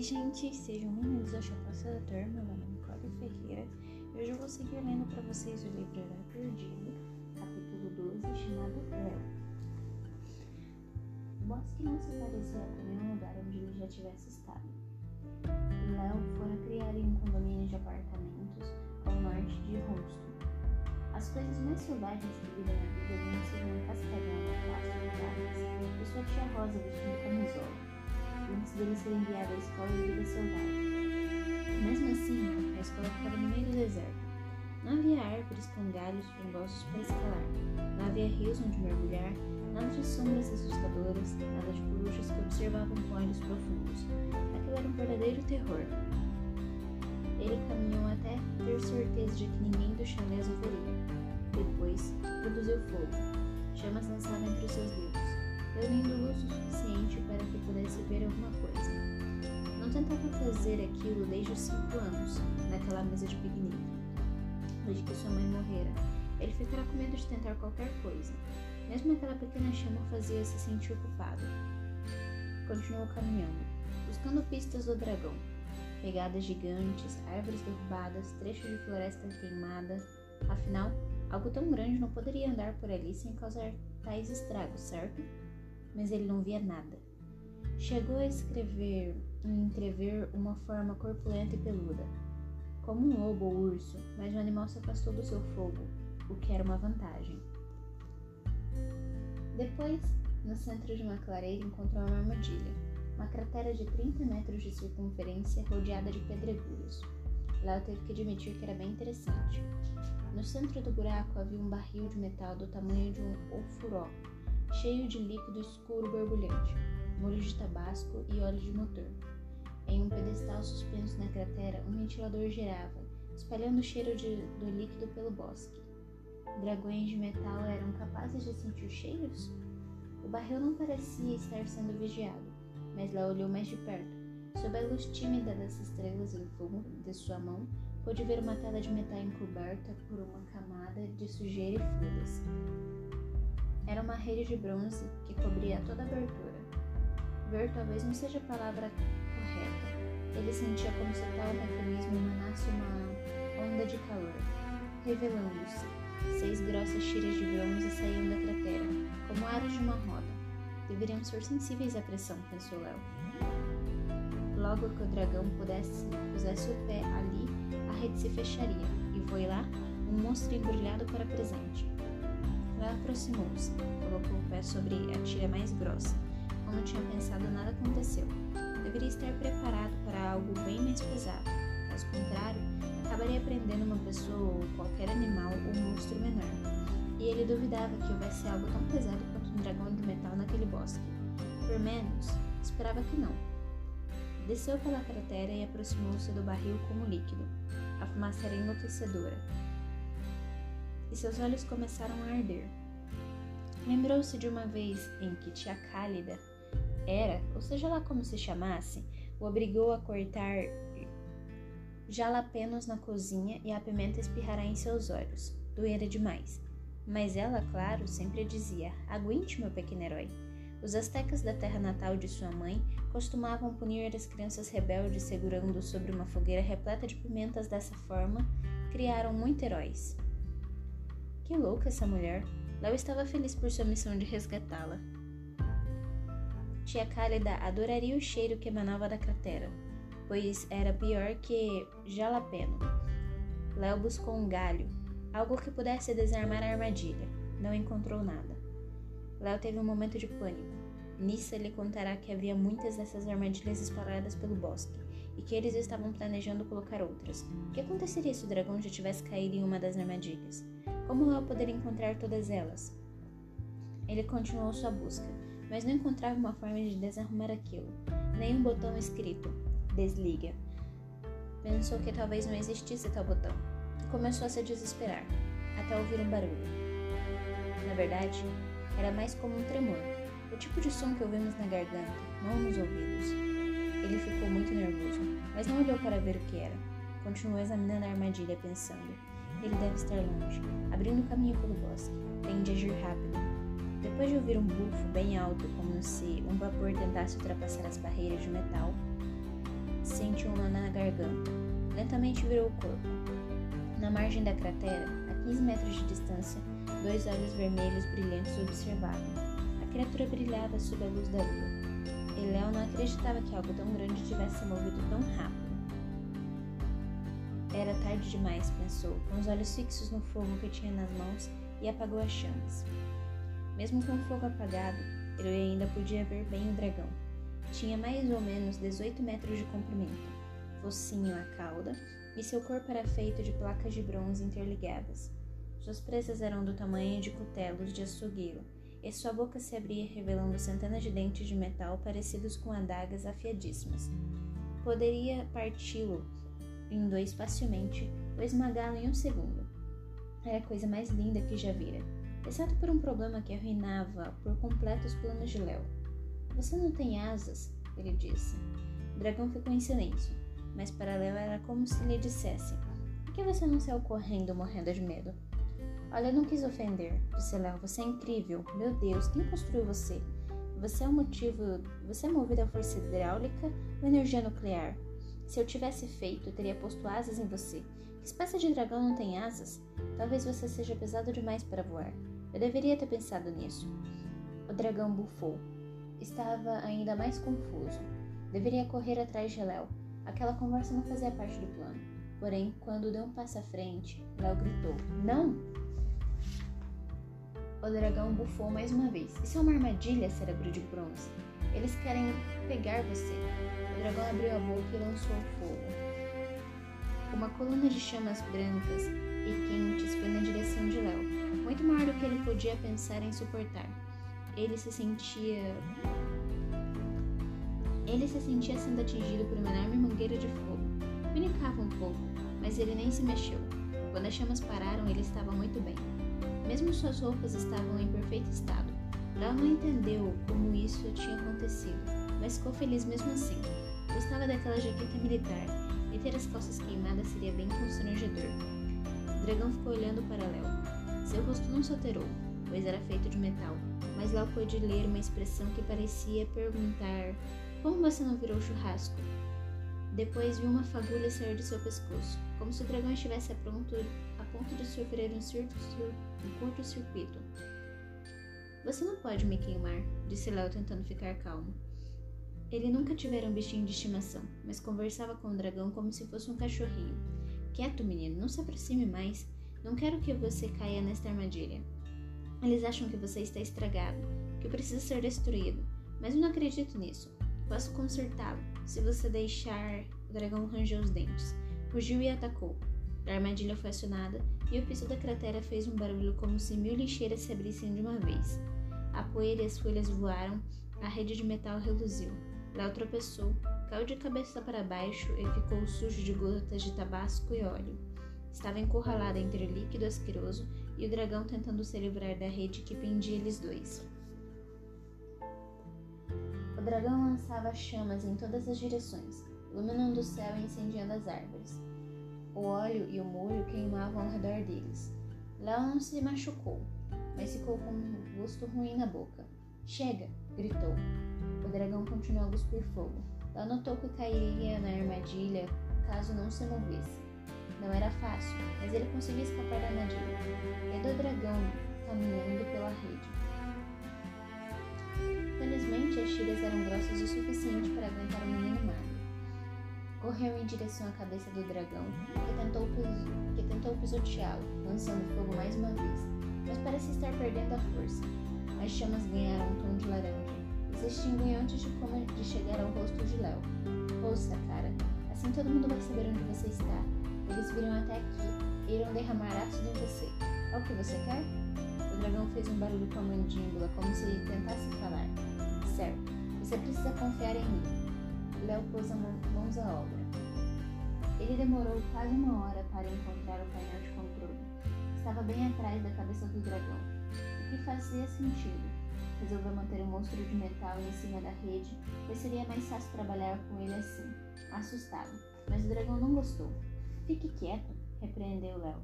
Oi, gente, sejam bem-vindos ao da Turma. Meu nome é Nicole Ferreira e hoje eu vou seguir lendo para vocês o livro Era Perdido, capítulo 12, chamado Léo. O bosque não se parecia com nenhum lugar onde ele já tivesse estado. Léo fora criar em um condomínio de apartamentos ao norte de Houston. As coisas mais selvagens que vi na vida vinham ser um cascavel no pasto de e sua tia Rosa vestindo camisola antes dele ser enviado à escola de vida selvagem. Mesmo assim, a escola ficava no meio do deserto. Não havia árvores com galhos frondosos para escalar, não havia rios onde mergulhar, nada de sombras assustadoras, nada de corujas que observavam com olhos profundos. Aquilo era um verdadeiro terror. Ele caminhou até ter certeza de que ninguém do chalé o veria. Depois, produziu fogo. Chamas lançaram entre os seus dedos reunindo luz o suficiente para que pudesse ver alguma coisa. Não tentava fazer aquilo desde os cinco anos, naquela mesa de piquenique. Desde que sua mãe morrera, ele ficara com medo de tentar qualquer coisa. Mesmo aquela pequena chama fazia se sentir culpado. Continuou caminhando, buscando pistas do dragão. Pegadas gigantes, árvores derrubadas, trechos de floresta queimada. Afinal, algo tão grande não poderia andar por ali sem causar tais estragos, certo? Mas ele não via nada. Chegou a escrever, a entrever uma forma corpulenta e peluda, como um lobo ou urso, mas o animal se afastou do seu fogo, o que era uma vantagem. Depois, no centro de uma clareira, encontrou uma armadilha, uma cratera de 30 metros de circunferência rodeada de pedregulhos. Léo teve que admitir que era bem interessante. No centro do buraco havia um barril de metal do tamanho de um ofuró, cheio de líquido escuro borbulhante, molho de tabasco e óleo de motor. Em um pedestal suspenso na cratera, um ventilador girava, espalhando o cheiro de, do líquido pelo bosque. Dragões de metal eram capazes de sentir cheiros? O barril não parecia estar sendo vigiado, mas lá olhou mais de perto. Sob a luz tímida das estrelas em fogo de sua mão, pôde ver uma tela de metal encoberta por uma camada de sujeira e folhas. Era uma rede de bronze que cobria toda a abertura. Ver talvez não seja a palavra correta. Ele sentia como se tal mecanismo emanasse uma onda de calor, revelando-se. Seis grossas tiras de bronze saíam da cratera, como aros de uma roda. Deveriam ser sensíveis à pressão, pensou Léo. Logo que o dragão pudesse, pusesse o pé ali, a rede se fecharia, e foi lá um monstro embrulhado para presente. Ela aproximou-se, colocou o pé sobre a tira mais grossa. Como tinha pensado, nada aconteceu. Deveria estar preparado para algo bem mais pesado. Caso contrário, acabaria prendendo uma pessoa ou qualquer animal ou monstro menor. E ele duvidava que houvesse algo tão pesado quanto um dragão de metal naquele bosque. Por menos, esperava que não. Desceu pela cratera e aproximou-se do barril como líquido. A fumaça era enlouquecedora e seus olhos começaram a arder. Lembrou-se de uma vez em que tia Cálida era, ou seja lá como se chamasse, o obrigou a cortar jalapenos na cozinha e a pimenta espirrará em seus olhos. Doera demais. Mas ela, claro, sempre dizia: Aguente, meu pequeno herói. Os astecas da terra natal de sua mãe costumavam punir as crianças rebeldes segurando sobre uma fogueira repleta de pimentas dessa forma, criaram muito heróis. Que louca essa mulher! Léo estava feliz por sua missão de resgatá-la. Tia Cálida adoraria o cheiro que emanava da cratera, pois era pior que jalapeno. Léo buscou um galho, algo que pudesse desarmar a armadilha. Não encontrou nada. Léo teve um momento de pânico. Nissa lhe contará que havia muitas dessas armadilhas espalhadas pelo bosque e que eles estavam planejando colocar outras. O que aconteceria se o dragão já tivesse caído em uma das armadilhas? Como Léo poderia encontrar todas elas? Ele continuou sua busca, mas não encontrava uma forma de desarrumar aquilo, nem um botão escrito desliga. Pensou que talvez não existisse tal botão começou a se desesperar, até ouvir um barulho. Na verdade, era mais como um tremor, o tipo de som que ouvimos na garganta, não nos ouvidos. Ele ficou muito nervoso, mas não olhou para ver o que era. Continuou examinando a armadilha, pensando: ele deve estar longe, abrindo caminho pelo bosque. Tem de agir rápido. Depois de ouvir um bufo bem alto, como se um vapor tentasse ultrapassar as barreiras de metal, sentiu uma na garganta. Lentamente virou o corpo. Na margem da cratera, a 15 metros de distância, dois olhos vermelhos brilhantes observavam. A criatura brilhava sob a luz da lua. E Léo não acreditava que algo tão grande tivesse se movido tão rápido. Era tarde demais, pensou, com os olhos fixos no fogo que tinha nas mãos, e apagou as chamas. Mesmo com o fogo apagado, ele ainda podia ver bem o dragão. Tinha mais ou menos 18 metros de comprimento, focinho à cauda, e seu corpo era feito de placas de bronze interligadas. Suas presas eram do tamanho de cutelos de açougueiro, e sua boca se abria revelando centenas de dentes de metal parecidos com adagas afiadíssimas. Poderia parti-lo em dois facilmente ou esmagá-lo em um segundo. Era a coisa mais linda que já vira, exceto por um problema que arruinava por completo os planos de Léo. Você não tem asas, ele disse. O dragão ficou em silêncio, mas para Léo era como se lhe dissesse: Por que você não saiu correndo, morrendo de medo? Olha, eu não quis ofender, disse Léo. Você é incrível. Meu Deus, quem construiu você? Você é o motivo. Você é movido a força hidráulica ou energia nuclear? Se eu tivesse feito, teria posto asas em você. Que espécie de dragão não tem asas? Talvez você seja pesado demais para voar. Eu deveria ter pensado nisso. O dragão bufou. Estava ainda mais confuso. Deveria correr atrás de Léo. Aquela conversa não fazia parte do plano. Porém, quando deu um passo à frente, Léo gritou: Não! O dragão bufou mais uma vez. Isso é uma armadilha, cérebro de bronze. Eles querem pegar você. O dragão abriu a boca e lançou fogo. Uma coluna de chamas brancas e quentes foi na direção de Léo, muito maior do que ele podia pensar em suportar. Ele se sentia. Ele se sentia sendo atingido por uma enorme mangueira de fogo. Pinicava um pouco, mas ele nem se mexeu. Quando as chamas pararam, ele estava muito bem. Mesmo suas roupas estavam em perfeito estado. Léo não entendeu como isso tinha acontecido, mas ficou feliz mesmo assim. Gostava daquela jaqueta militar e ter as calças queimadas seria bem constrangedor. O dragão ficou olhando para Léo. Seu rosto não se alterou, pois era feito de metal, mas Léo pôde ler uma expressão que parecia perguntar: Como você não virou churrasco? Depois viu uma fagulha sair de seu pescoço, como se o dragão estivesse a, pronto, a ponto de sofrer um, um curto-circuito. Você não pode me queimar, disse Léo tentando ficar calmo. Ele nunca tivera um bichinho de estimação, mas conversava com o dragão como se fosse um cachorrinho. Quieto, menino, não se aproxime mais. Não quero que você caia nesta armadilha. Eles acham que você está estragado, que precisa ser destruído, mas eu não acredito nisso. Posso consertá-lo, se você deixar. O dragão rangeu os dentes, fugiu e atacou. A armadilha foi acionada e o piso da cratera fez um barulho como se mil lixeiras se abrissem de uma vez. A poeira e as folhas voaram, a rede de metal reluziu. Léo tropeçou, caiu de cabeça para baixo e ficou sujo de gotas de tabasco e óleo. Estava encurralado entre o líquido asqueroso e o dragão tentando se livrar da rede que pendia eles dois. O dragão lançava chamas em todas as direções, iluminando o céu e incendiando as árvores. O óleo e o molho queimavam ao redor deles. Léo não se machucou, mas ficou com um gosto ruim na boca. Chega! gritou. O dragão continuou a cuspir fogo. Léo notou que cairia na armadilha caso não se movesse. Não era fácil, mas ele conseguiu escapar da armadilha. E do dragão caminhando pela rede. Felizmente, as tiras eram grossas o suficiente para aguentar o menino magro. Correu em direção à cabeça do dragão, que tentou, que tentou pisoteá-lo, lançando fogo mais uma vez, mas parecia estar perdendo a força. As chamas ganharam um tom de laranja e se extinguiam antes de, de chegar ao rosto de Léo. Ouça, cara, assim todo mundo vai saber onde você está. Eles virão até aqui e irão derramar ácido em você. É o que você quer? O dragão fez um barulho com a mandíbula, como se tentasse falar. Certo, você precisa confiar em mim. Léo pôs mãos à obra. Ele demorou quase uma hora para encontrar o painel de controle. Estava bem atrás da cabeça do dragão, o que fazia sentido. Resolveu manter o monstro de metal em cima da rede, pois seria mais fácil trabalhar com ele assim, assustado. Mas o dragão não gostou. Fique quieto, repreendeu Léo.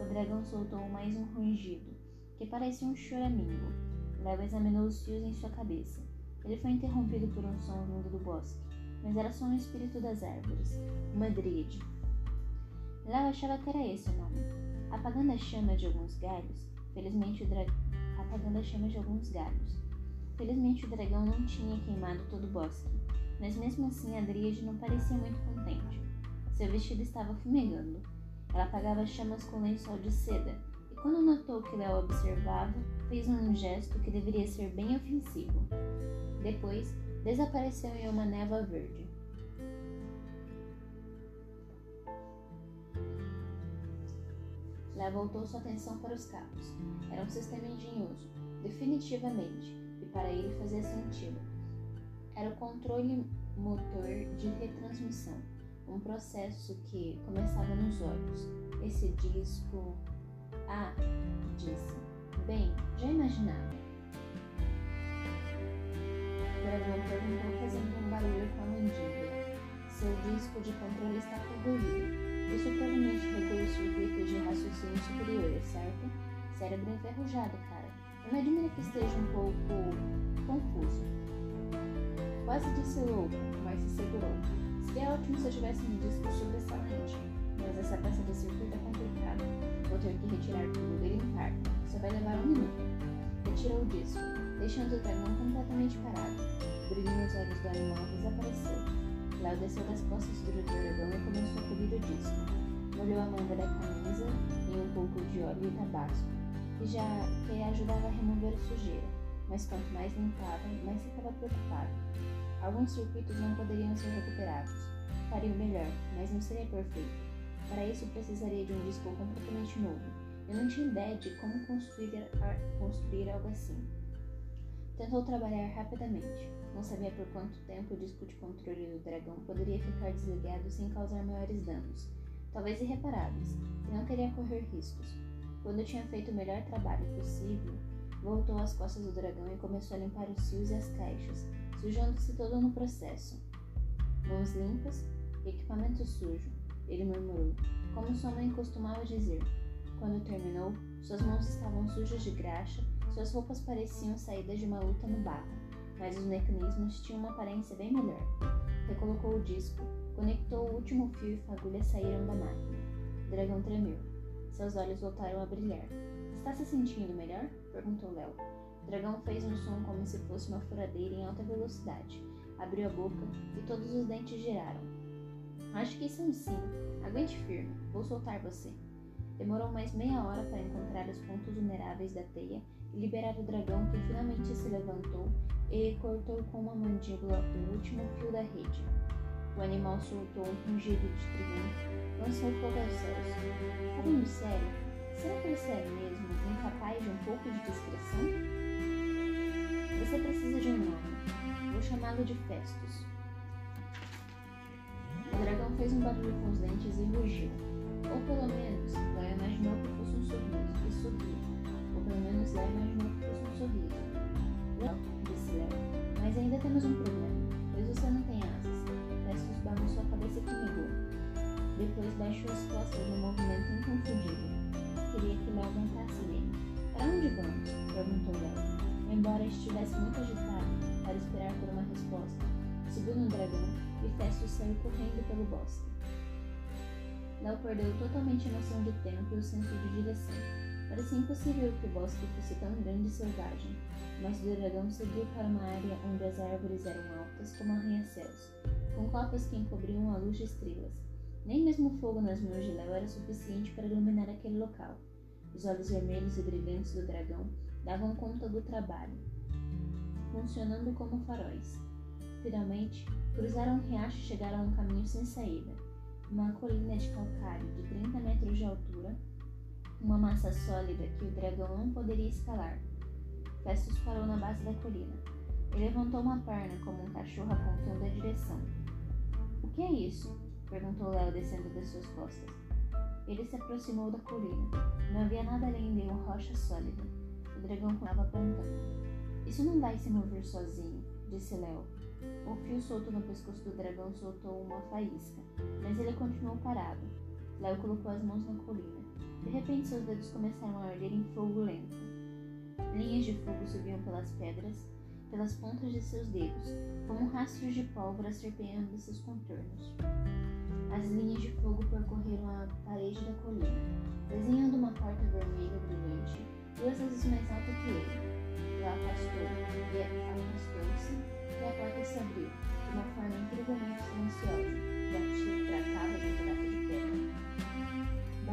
O dragão soltou mais um rangido, que parecia um choramingo. Léo examinou os fios em sua cabeça. Ele foi interrompido por um som vindo do bosque. Mas era só um espírito das árvores, uma dríade. Léo achava que era esse o nome. Apagando a chama de alguns galhos, felizmente o dragão. Apagando a chama de alguns galhos. Felizmente o dragão não tinha queimado todo o bosque, mas mesmo assim a dríade não parecia muito contente. Seu vestido estava fumegando. Ela apagava as chamas com lençol de seda, e quando notou que Léo observava, fez um gesto que deveria ser bem ofensivo. Depois, desapareceu em uma névoa verde. Lá voltou sua atenção para os cabos. Era um sistema engenhoso, definitivamente, e para ele fazia sentido. Era o controle motor de retransmissão, um processo que começava nos olhos. Esse disco. Ah, disse. Bem, já imaginava. O dragão perguntou fazendo um barulho com a mandíbula. Seu disco de controle está corroído. Isso provavelmente regula o circuito de raciocínio superior, certo? Cérebro enferrujado, cara. Eu me admira que esteja um pouco confuso. Quase disse louco, mas se segurou. Seria ótimo se eu tivesse um disco sobressalente, mas essa peça de circuito é complicada. Vou ter que retirar tudo e limpar. Só vai levar um minuto. Retirou o disco, deixando o dragão completamente parado. O brilho nos olhos do animal desapareceu. Léo desceu das costas do dragão e começou a cobrir o disco. Molhou a manga da camisa em um pouco de óleo e tabasco, que já que ajudava a remover a sujeira, mas quanto mais limpava, mais ficava preocupado. Alguns circuitos não poderiam ser recuperados. Faria o melhor, mas não seria perfeito. Para isso precisaria de um disco completamente novo. Eu não tinha ideia de como construir, construir algo assim. Tentou trabalhar rapidamente. Não sabia por quanto tempo o disco de controle do dragão poderia ficar desligado sem causar maiores danos, talvez irreparáveis, e não queria correr riscos. Quando tinha feito o melhor trabalho possível, voltou às costas do dragão e começou a limpar os fios e as caixas, sujando-se todo no processo. Mãos limpas, equipamento sujo, ele murmurou, como sua mãe costumava dizer. Quando terminou, suas mãos estavam sujas de graxa, suas roupas pareciam saídas de uma luta no barro mas os mecanismos tinham uma aparência bem melhor. Recolocou o disco, conectou o último fio e fagulhas saíram da máquina. O dragão tremeu. Seus olhos voltaram a brilhar. Está se sentindo melhor? perguntou Léo. O dragão fez um som como se fosse uma furadeira em alta velocidade. Abriu a boca e todos os dentes giraram. Acho que isso é um sim. Aguente firme. Vou soltar você. Demorou mais meia hora para encontrar os pontos vulneráveis da teia liberar o dragão que finalmente se levantou e cortou com uma mandíbula o último fio da rede. O animal soltou um rugido de triunfo, lançou fogo aos céus. Falando sério, será que você é mesmo incapaz de um pouco de discrição? Você precisa de um nome. Vou chamá-lo de Festus. O dragão fez um barulho com os dentes e rugiu. Ou pelo menos, Léo imaginou que fosse um sorriso, e sorriu. Pelo menos Léo imaginou que fosse um sorriso. Léo, disse Léo, mas ainda temos um problema, pois você não tem asas. Festus bagunçou a cabeça fumegou. Depois baixou as costas num movimento inconfundível. Queria que Léo montasse nele. Para onde vamos? perguntou Léo, embora estivesse muito agitado para esperar por uma resposta. Subiu no dragão e Festus saiu correndo pelo bosque. Léo perdeu totalmente a noção de tempo e o senso de direção. Parecia impossível que o bosque fosse tão grande e selvagem, mas o dragão seguiu para uma área onde as árvores eram altas como arranha-céus, com copas que encobriam a luz de estrelas. Nem mesmo o fogo nas mãos de Léo era suficiente para iluminar aquele local. Os olhos vermelhos e brilhantes do dragão davam conta do trabalho, funcionando como faróis. Finalmente, cruzaram um riacho e chegaram a um caminho sem saída uma colina de calcário de 30 metros de altura, uma massa sólida que o dragão não poderia escalar. Festus parou na base da colina. Ele levantou uma perna como um cachorro apontando a direção. O que é isso? perguntou Léo descendo das suas costas. Ele se aproximou da colina. Não havia nada além de uma rocha sólida. O dragão estava apontando. Isso não vai se mover sozinho, disse Léo. O fio solto no pescoço do dragão soltou uma faísca, mas ele continuou parado. Léo colocou as mãos na colina. De repente, seus dedos começaram a arder em fogo lento. Linhas de fogo subiam pelas pedras, pelas pontas de seus dedos, como rastros de pólvora serpeando seus contornos. As linhas de fogo percorreram a parede da colina, desenhando uma porta vermelha brilhante, duas vezes mais alta que ele. Lá afastou e afastou-se, e a porta se abriu, de uma forma incrivelmente silenciosa, já que se tratava de um pedaço de pedra.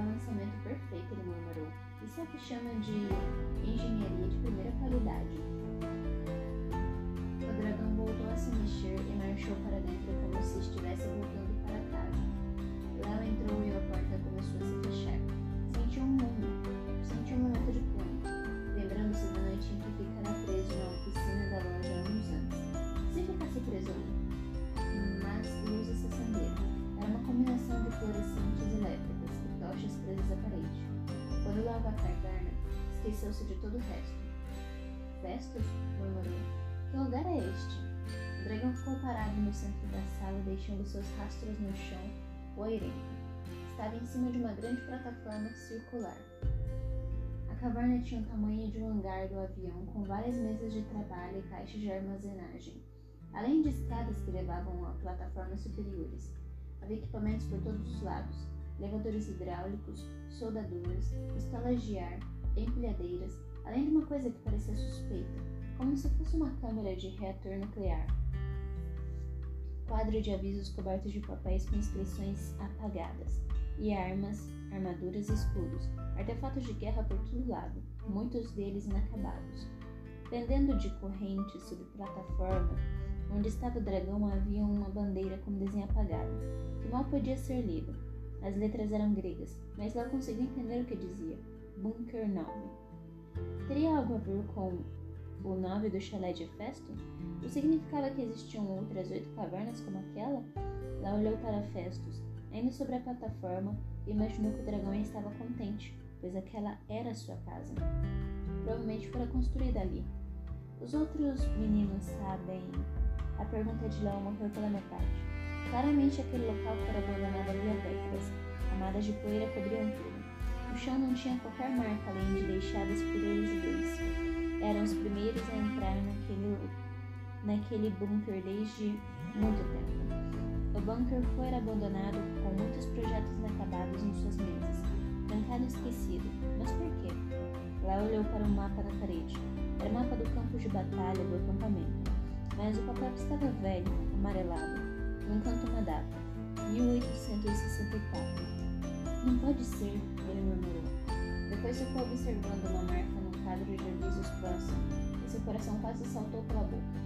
Balançamento perfeito, ele murmurou. Isso é o que chama de engenharia de primeira qualidade. O dragão voltou a se mexer e marchou para dentro como se estivesse voltando para casa. Léo entrou e a porta começou a se fechar. Sentiu um mundo, sentiu um momento de pânico, esqueceu-se de todo o resto. Festus? murmurou. Que lugar é este? O dragão ficou parado no centro da sala, deixando seus rastros no chão, poeirento. Estava em cima de uma grande plataforma circular. A caverna tinha o tamanho de um hangar do avião, com várias mesas de trabalho e caixas de armazenagem, além de escadas que levavam a plataformas superiores. Havia equipamentos por todos os lados, elevadores hidráulicos, soldaduras, pistolas de ar, empilhadeiras, além de uma coisa que parecia suspeita, como se fosse uma câmera de reator nuclear. Quadro de avisos cobertos de papéis com inscrições apagadas, e armas, armaduras e escudos, artefatos de guerra por todo lado, muitos deles inacabados. Pendendo de correntes sob plataforma, onde estava o dragão havia uma bandeira com desenho apagado, que mal podia ser lido. As letras eram gregas, mas lá conseguiu entender o que dizia. Bunker 9. Teria algo a ver com o nome do chalé de Festo? O significava que existiam outras oito cavernas como aquela? Lá olhou para Festus, ainda sobre a plataforma, e imaginou que o dragão estava contente, pois aquela era sua casa. Provavelmente fora construída ali. Os outros meninos sabem. A pergunta de Léo morreu pela metade. Claramente aquele local fora abandonado havia décadas. Camadas de poeira cobriam tudo. O chão não tinha qualquer marca além de deixadas por eles dois eram os primeiros a entrar naquele, naquele bunker desde muito tempo. O bunker foi abandonado com muitos projetos inacabados em suas mesas, trancado e esquecido. Mas por quê? Lá olhou para o mapa na parede. Era o mapa do campo de batalha do acampamento. Mas o papel estava velho, amarelado. No encanto uma data. 1864. Não pode ser, murmurou. Depois ficou observando uma marca quadro de avisos próximo, e seu coração quase saltou pela boca.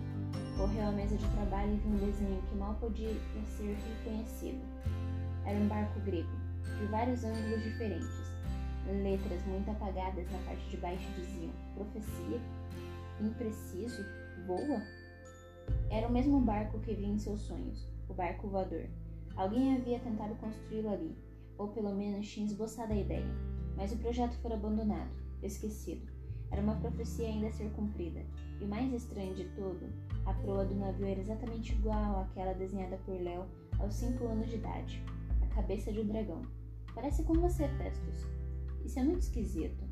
Correu à mesa de trabalho e viu um desenho que mal podia ser reconhecido. Era um barco grego, de vários ângulos diferentes. Letras muito apagadas na parte de baixo diziam: Profecia? Impreciso? Voa? Era o mesmo barco que via em seus sonhos, o barco voador. Alguém havia tentado construí-lo ali, ou pelo menos tinha esboçado a ideia, mas o projeto foi abandonado, esquecido. Era uma profecia ainda a ser cumprida. E o mais estranho de tudo, a proa do navio era exatamente igual àquela desenhada por Léo aos cinco anos de idade. A cabeça de um dragão. Parece com você, Festus. Isso é muito esquisito.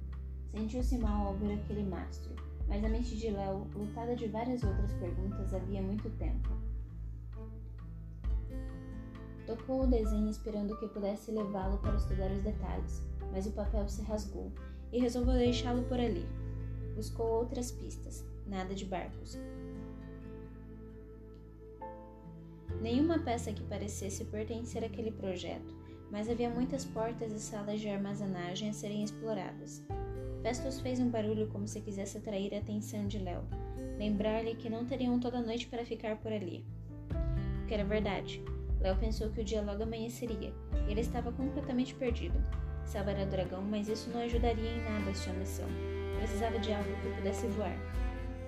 Sentiu-se mal ao ver aquele mastro, mas a mente de Léo, lutada de várias outras perguntas havia muito tempo. Tocou o desenho esperando que pudesse levá-lo para estudar os detalhes, mas o papel se rasgou e resolveu deixá-lo por ali, Buscou outras pistas, nada de barcos. Nenhuma peça que parecesse pertencer àquele projeto, mas havia muitas portas e salas de armazenagem a serem exploradas. Festus fez um barulho como se quisesse atrair a atenção de Léo, lembrar-lhe que não teriam toda a noite para ficar por ali. O que era verdade. Léo pensou que o dia logo amanheceria, ele estava completamente perdido. Salvar o dragão, mas isso não ajudaria em nada a sua missão. Precisava de algo que pudesse voar.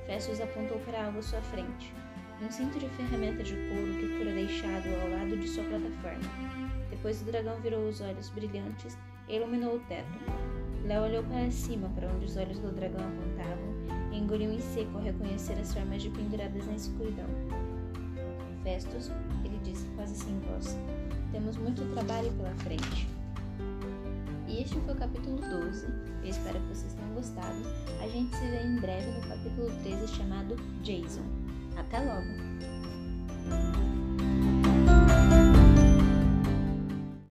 Festus apontou para algo à sua frente. Um cinto de ferramenta de couro que fora deixado ao lado de sua plataforma. Depois o dragão virou os olhos brilhantes e iluminou o teto. Léo olhou para cima, para onde os olhos do dragão apontavam, e engoliu em seco ao reconhecer as formas de penduradas na escuridão. Festus, disse, quase sem voz. Temos muito trabalho pela frente. E este foi o capítulo 12. Eu espero que vocês tenham gostado. A gente se vê em breve no capítulo 13 chamado Jason. Até logo!